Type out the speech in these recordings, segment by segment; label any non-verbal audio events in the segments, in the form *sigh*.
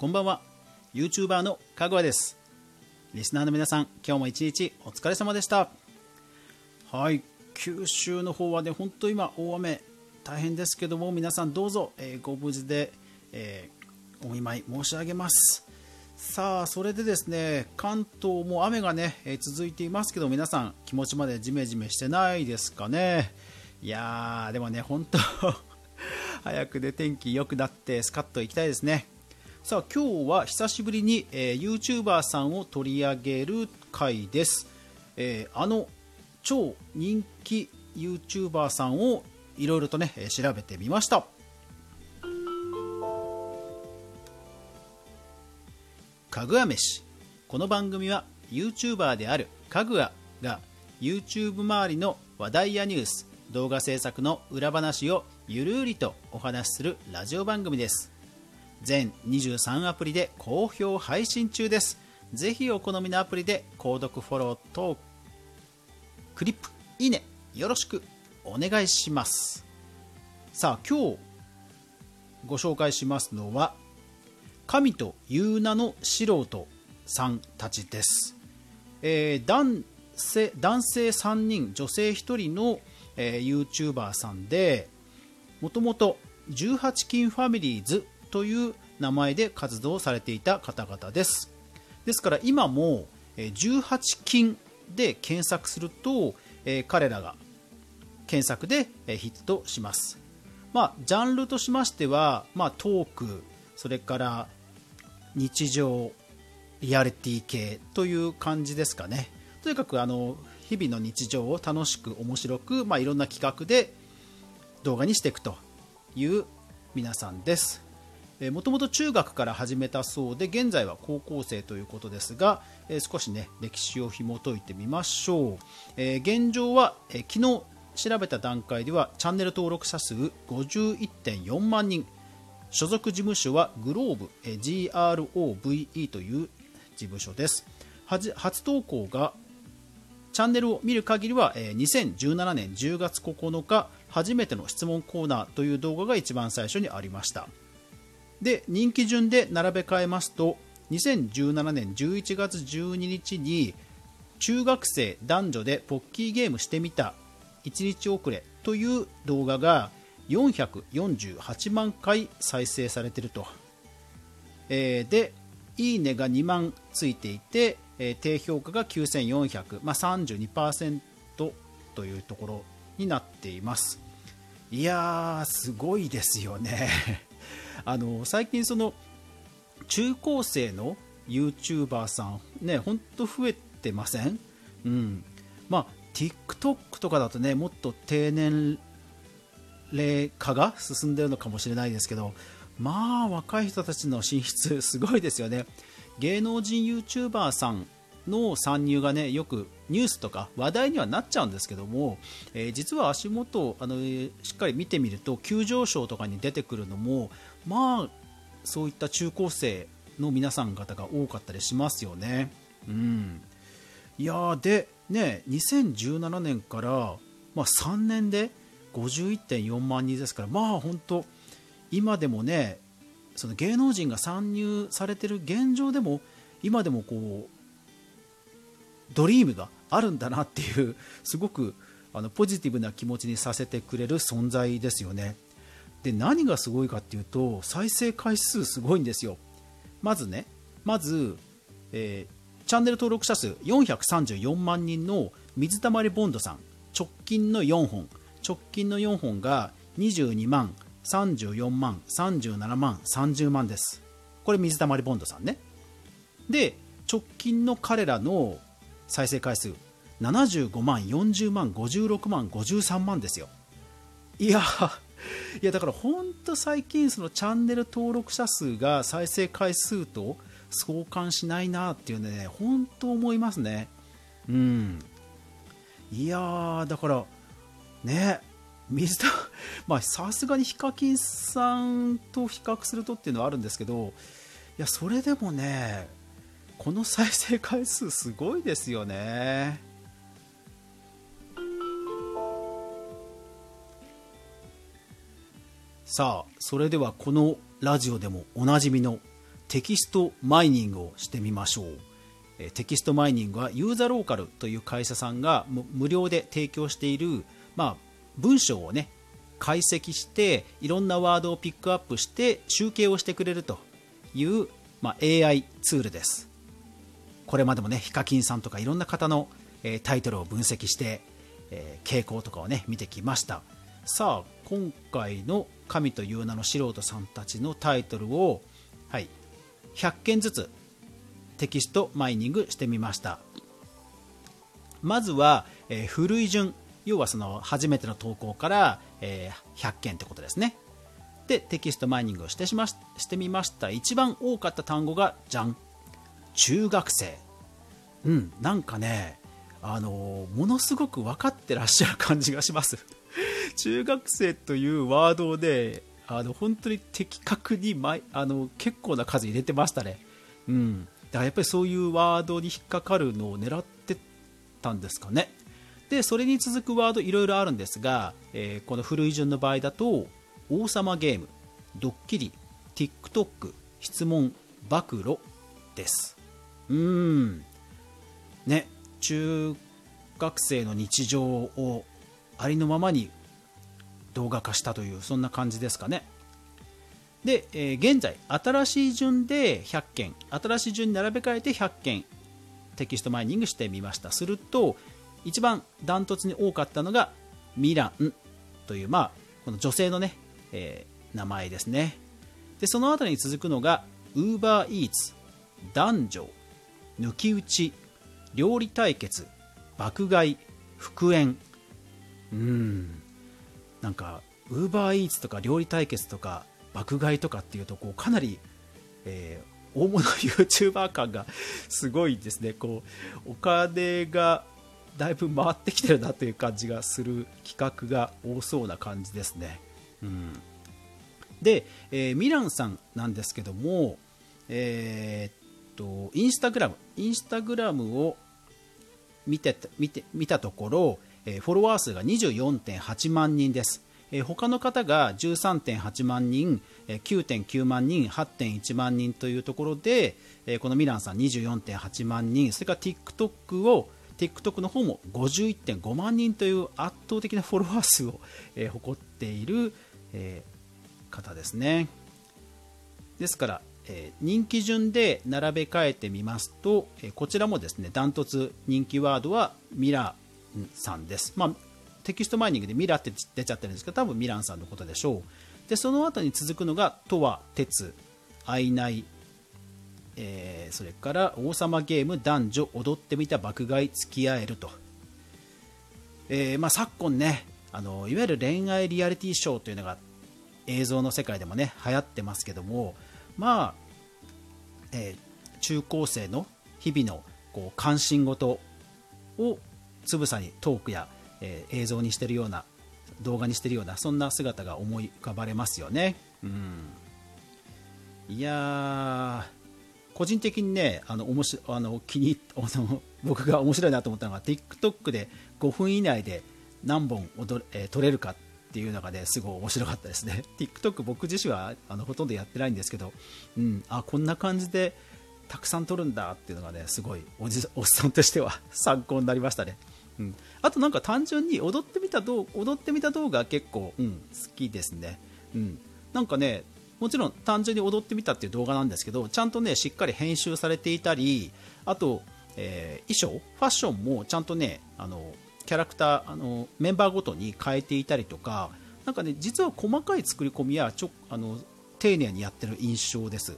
こんばんは。YouTuber のかぐわです。リスナーの皆さん今日も一日お疲れ様でした。はい。九州の方はね本当今大雨大変ですけども皆さんどうぞ、えー、ご無事で、えー、お見舞い申し上げます。さあそれでですね関東も雨がね、えー、続いていますけど皆さん気持ちまでジメジメしてないですかね。いやーでもね本当 *laughs* 早くで天気良くなってスカッと行きたいですね。さあ今日は久しぶりに、えー、YouTuber さんを取り上げる回です、えー、あの超人気 YouTuber さんをいろいろとね調べてみました。かぐわ飯。この番組は YouTuber であるかぐわが YouTube 周りの話題やニュース動画制作の裏話をゆるりとお話しするラジオ番組です。全23アプリで好評配信中です。ぜひお好みのアプリで購読フォローとクリップいいねよろしくお願いします。さあ今日ご紹介しますのは神という名の素人さんたちです、えー、男性男性3人女性1人の、えー、YouTuber さんでもともと18金ファミリーズという名前で活動されていた方々です。ですから今も18金で検索すると、彼らが検索でヒットします、まあ、ジャンルとしましては、まあ、トークそれから日常リアリティ系という感じですかね。とにかくあの日々の日常を楽しく面白く、まあ、いろんな企画で動画にしていくという皆さんです。もともと中学から始めたそうで現在は高校生ということですが、えー、少しね歴史を紐解いてみましょう、えー、現状は、えー、昨日調べた段階ではチャンネル登録者数51.4万人。所属事務所はグローブ、え、GROVE という事務所です。初投稿がチャンネルを見る限りは、えー、2017年10月9日初めての質問コーナーという動画が一番最初にありました。で人気順で並べ替えますと2017年11月12日に中学生男女でポッキーゲームしてみた1日遅れという動画が448万回再生されていると、えー、でいいねが2万ついていて、えー、低評価が9400、まあ、32%というところになっています。いやーすごいですよね。あの最近その中高生の YouTuber さんねほんと増えてません？うん。まあ TikTok とかだとねもっと低年齢化が進んでるのかもしれないですけどまあ若い人たちの進出すごいですよね。芸能人 YouTuber さんの参入がねよくニュースとか話題にはなっちゃうんですけども、えー、実は足元あのしっかり見てみると急上昇とかに出てくるのもまあそういった中高生の皆さん方が多かったりしますよね。うん、いやでね2017年から、まあ、3年で51.4万人ですからまあ本当今でもねその芸能人が参入されてる現状でも今でもこうドリームがあるんだなっていうすごくあのポジティブな気持ちにさせてくれる存在ですよね。で何がすごいかっていうと再生回数すごいんですよ。まずねまず、えー、チャンネル登録者数434万人の水溜りボンドさん。直近の4本。直近の4本が22万34万37万30万です。これ水溜りボンドさんね。で直近の彼らの再生回数75万40万56万53万ですよ。いやいやだから本当最近そのチャンネル登録者数が再生回数と相関しないなっていうね本当思いますね。うん。いやだからね水田 *laughs* まあさすがにヒカキンさんと比較するとっていうのはあるんですけどいやそれでもねこの再生回数すごいですよね。さあそれではこのラジオでもおなじみのテキストマイニングをしてみましょう、テキストマイニングはユーザーローカルという会社さんが無料で提供している、まあ、文章をね解析していろんなワードをピックアップして集計をしてくれるという、まあ、AI ツールです。これまでもねヒカキンさんとかいろんな方の、え、タイトルを分析して、え、傾向とかをね見てきました。さあ今回の「神という名の素人さんたち」のタイトルを、はい、100件ずつテキストマイニングしてみました。まずは、えー、古い順要はその初めての投稿から、えー、100件ってことですね。でテキストマイニングをしてしましてみました。一番多かった単語がじゃん中学生。うん。なんかねあのものすごく分かってらっしゃる感じがします。*laughs* 中学生というワードであの本当に的確にあの結構な数入れてましたね。うん。だからやっぱりそういうワードに引っかかるのを狙ってたんですかね。でそれに続くワードいろいろあるんですが、えー、この古い順の場合だと王様ゲームドッキリ TikTok 質問暴露ですうん。ね中学生の日常をありのままに動画化したというそんな感じですかね。で、えー、現在新しい順で100件新しい順に並べ替えて100件テキストマイニングしてみました。すると一番ダントツに多かったのがミランという、まあ、この女性のね、えー、名前ですね。でその後に続くのがウーバーイーツ男女抜き打ち料理対決爆買い復縁。うん。なんかウーバーイーツとか料理対決とか爆買いとかっていうとこうかなり、えー、大物 *laughs* YouTuber 感が *laughs* すごいですね。こうお金がだいぶ回ってきてるなという感じがする企画が多そうな感じですね。うん、で、えー、ミランさんなんですけども、えー、っとインスタグラムインスタグラムを見て見て見たところ、えー、フォロワー数が24.8万人です。えー、他の方が13.8万人、えー、9.9万人、8.1万人というところで、えー、このミランさん24.8万人、それから TikTok を TikTok の方も51.5万人という圧倒的なフォロワー数を、えー、誇っている、えー、方ですね。ですから、え、人気順で並べ替えてみますと、えこちらもですねダントツ人気ワードはミラーさんです。まあ、テキストマイニングでミラーって出ちゃってるんですけど多分ミランさんのことでしょう。でその後に続くのが「とは鉄」「あいない」えー、それから王様ゲーム男女踊ってみた爆買い付き合えると、えー、まあ、昨今ねあのいわゆる恋愛リアリティショーというのが映像の世界でもね流行ってますけどもまあ、えー、中高生の日々のこう関心事をつぶさにトークや、えー、映像にしてるような動画にしてるようなそんな姿が思い浮かばれますよね。うん、いや個人的にねあの面白あの気にあの僕が面白いなと思ったのが TikTok で5分以内で何本踊、えー、撮れるかっていうのがねすごい面白かったですね。*laughs* TikTok 僕自身はあのほとんどやってないんですけど、うん、あこんな感じでたくさん撮るんだっていうのがねすごいおじ *laughs* おっさんとしては *laughs* 参考になりましたね、うん、あとなんか単純に踊ってみた動踊ってみた動画結構、うん、好きですね、うん、なんかねもちろん単純に踊ってみたっていう動画なんですけどちゃんとねしっかり編集されていたりあと、えー、衣装ファッションもちゃんとねあのキャラクターあのメンバーごとに変えていたりとかなかね実は細かい作り込みやちょあの丁寧にやってる印象です。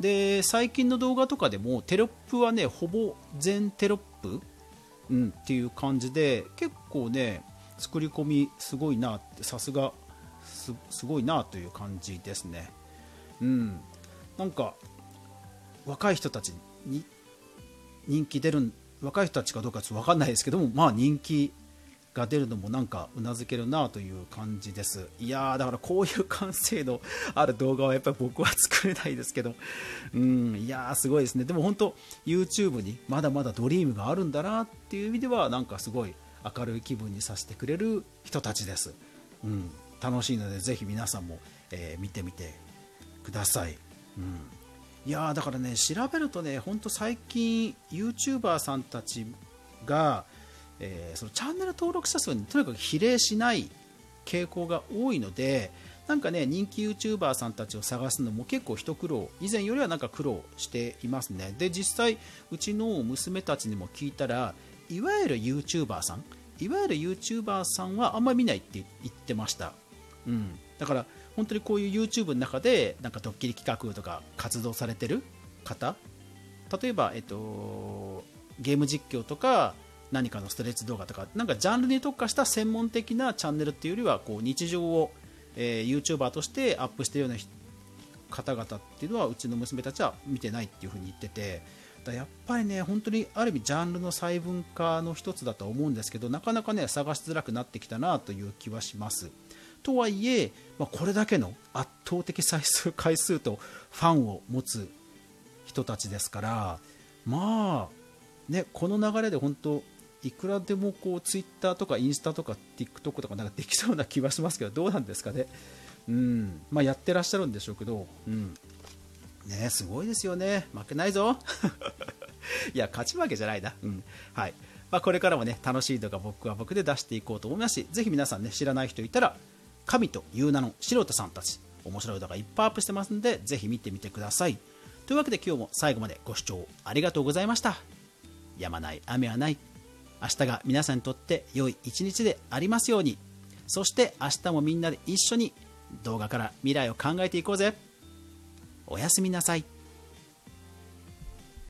で最近の動画とかでもテロップはねほぼ全テロップ、うん、っていう感じで結構ね作り込みすごいなってさすがすごいなという感じですね。うん、なんか若い人たちに人気出るん若い人たちかどうかちょっと分かんないですけどもまあ人気が出るのもなんかうなずけるなという感じです。いやーだからこういう完成度ある動画はやっぱり僕は作れないですけど。うんいやーすごいですね。でも本当 YouTube にまだまだドリームがあるんだなっていう意味ではなんかすごい明るい気分にさせてくれる人たちです、うん、楽しいのでぜひ皆さんも、えー、見てみてください、うん、いやだからね調べるとね本当最近 YouTuber さんたちが、えー、そのチャンネル登録者数にとにかく比例しない傾向が多いのでなんかね人気 YouTuber さんたちを探すのも結構一苦労以前よりはなんか苦労していますね。で実際うちの娘たちにも聞いたらいわゆる YouTuber さんいわゆる YouTuber さんはあんまり見ないって言ってました、うん、だから本当にこういう YouTube の中でなんかドッキリ企画とか活動されてる方？例えば、えっと、ゲーム実況とか何かのストレッチ動画とかなんかジャンルに特化した専門的なチャンネルっていうよりはこう日常を、えー、YouTuber としてアップしてるような方々っていうのはうちの娘たちは見てないっていうふうに言っててだやっぱりね本当にある意味ジャンルの細分化の一つだと思うんですけどなかなかね探しづらくなってきたなという気はします。とはいえ、まあ、これだけの圧倒的再生回数とファンを持つ人たちですからまあねこの流れで本当いくらでもこうツイッターとかインスタとか TikTok とかなんかできそうな気はしますけどどうなんですかね。うん。まあ、やってらっしゃるんでしょうけど、うん、ねすごいですよね。負けないぞ。*laughs* いや勝ち負けじゃないな、うん。はい。まあ、これからもね楽しい動画僕は僕で出していこうと思いますしぜひ皆さんね知らない人いたら神という名の素人さんたち。面白い動画いっぱいアップしてますんでぜひ見てみてください。というわけで今日も最後までご視聴ありがとうございました。やまない雨はない。明日が皆さんにとって良い一日でありますように。そして明日もみんなで一緒に動画から未来を考えていこうぜ。おやすみなさい。